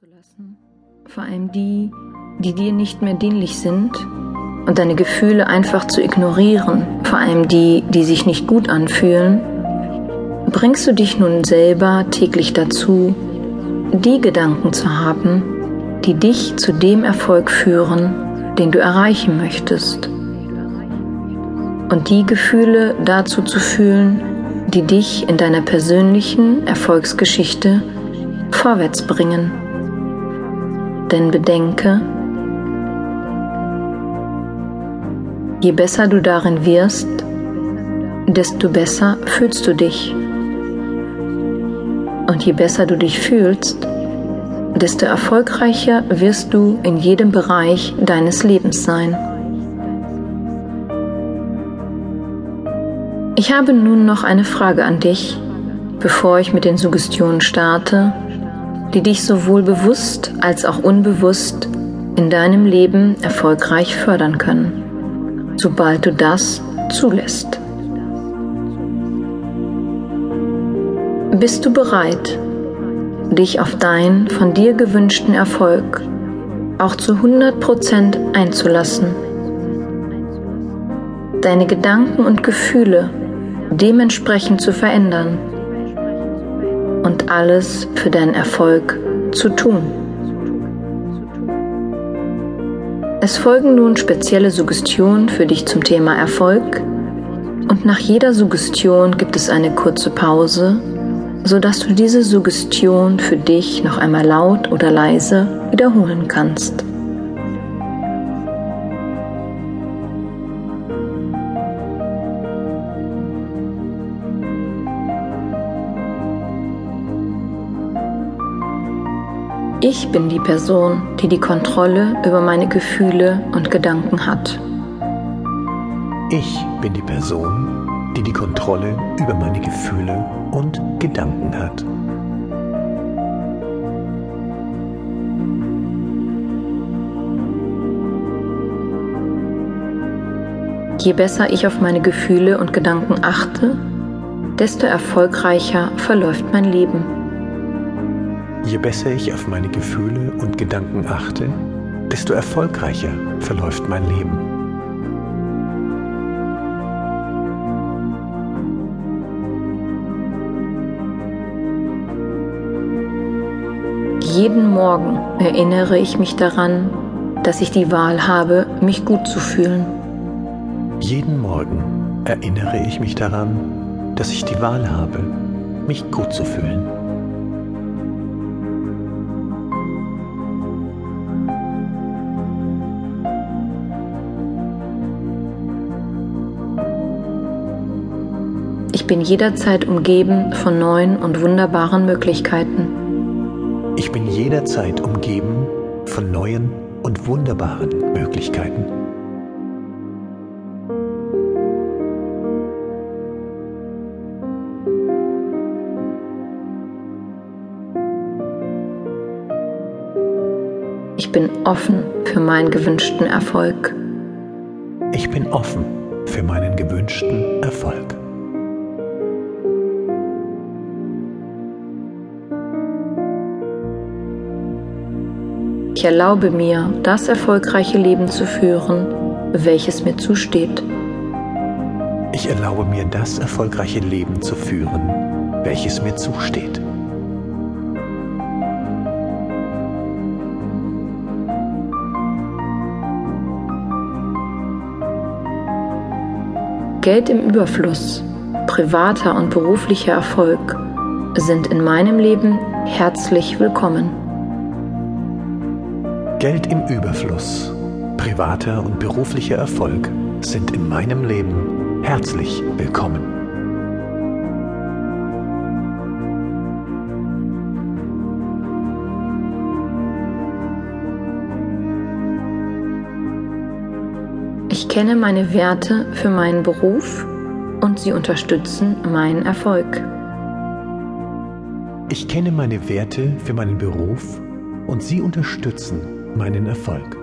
zulassen, vor allem die, die dir nicht mehr dienlich sind, und deine Gefühle einfach zu ignorieren, vor allem die, die sich nicht gut anfühlen, bringst du dich nun selber täglich dazu, die Gedanken zu haben, die dich zu dem Erfolg führen, den du erreichen möchtest. Und die Gefühle dazu zu fühlen, die dich in deiner persönlichen Erfolgsgeschichte vorwärts bringen. Denn bedenke, je besser du darin wirst, desto besser fühlst du dich. Und je besser du dich fühlst, desto erfolgreicher wirst du in jedem Bereich deines Lebens sein. Ich habe nun noch eine Frage an dich, bevor ich mit den Suggestionen starte die dich sowohl bewusst als auch unbewusst in deinem Leben erfolgreich fördern können, sobald du das zulässt. Bist du bereit, dich auf deinen von dir gewünschten Erfolg auch zu 100% einzulassen? Deine Gedanken und Gefühle dementsprechend zu verändern? Und alles für deinen Erfolg zu tun. Es folgen nun spezielle Suggestionen für dich zum Thema Erfolg und nach jeder Suggestion gibt es eine kurze Pause, sodass du diese Suggestion für dich noch einmal laut oder leise wiederholen kannst. Ich bin die Person, die die Kontrolle über meine Gefühle und Gedanken hat. Ich bin die Person, die die Kontrolle über meine Gefühle und Gedanken hat. Je besser ich auf meine Gefühle und Gedanken achte, desto erfolgreicher verläuft mein Leben. Je besser ich auf meine Gefühle und Gedanken achte, desto erfolgreicher verläuft mein Leben. Jeden Morgen erinnere ich mich daran, dass ich die Wahl habe, mich gut zu fühlen. Jeden Morgen erinnere ich mich daran, dass ich die Wahl habe, mich gut zu fühlen. Ich bin jederzeit umgeben von neuen und wunderbaren Möglichkeiten. Ich bin jederzeit umgeben von neuen und wunderbaren Möglichkeiten. Ich bin offen für meinen gewünschten Erfolg. Ich bin offen für meinen gewünschten Erfolg. Ich erlaube mir, das erfolgreiche Leben zu führen, welches mir zusteht. Ich erlaube mir, das erfolgreiche Leben zu führen, welches mir zusteht. Geld im Überfluss, privater und beruflicher Erfolg sind in meinem Leben herzlich willkommen. Geld im Überfluss, privater und beruflicher Erfolg sind in meinem Leben herzlich willkommen. Ich kenne meine Werte für meinen Beruf und sie unterstützen meinen Erfolg. Ich kenne meine Werte für meinen Beruf und sie unterstützen meinen Erfolg.